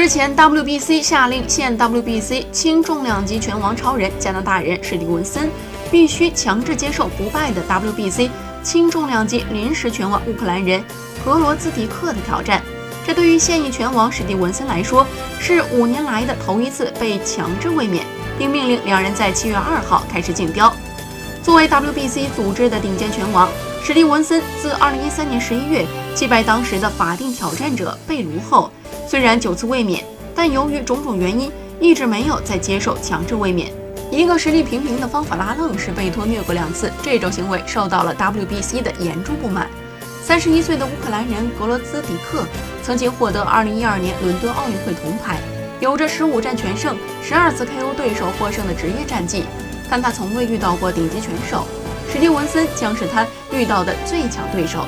日前，WBC 下令现 WBC 轻重量级拳王超人加拿大人史蒂文森必须强制接受不败的 WBC 轻重量级临时拳王乌克兰人格罗兹迪克的挑战。这对于现役拳王史蒂文森来说，是五年来的头一次被强制卫冕，并命令两人在七月二号开始竞标。作为 WBC 组织的顶尖拳王，史蒂文森自2013年11月击败当时的法定挑战者贝卢后，虽然九次卫冕，但由于种种原因，一直没有再接受强制卫冕。一个实力平平的方法拉愣是被托虐过两次，这种行为受到了 WBC 的严重不满。三十一岁的乌克兰人格罗兹迪克曾经获得2012年伦敦奥运会铜牌，有着十五战全胜、十二次 KO 对手获胜的职业战绩。但他从未遇到过顶级拳手，史蒂文森将是他遇到的最强对手。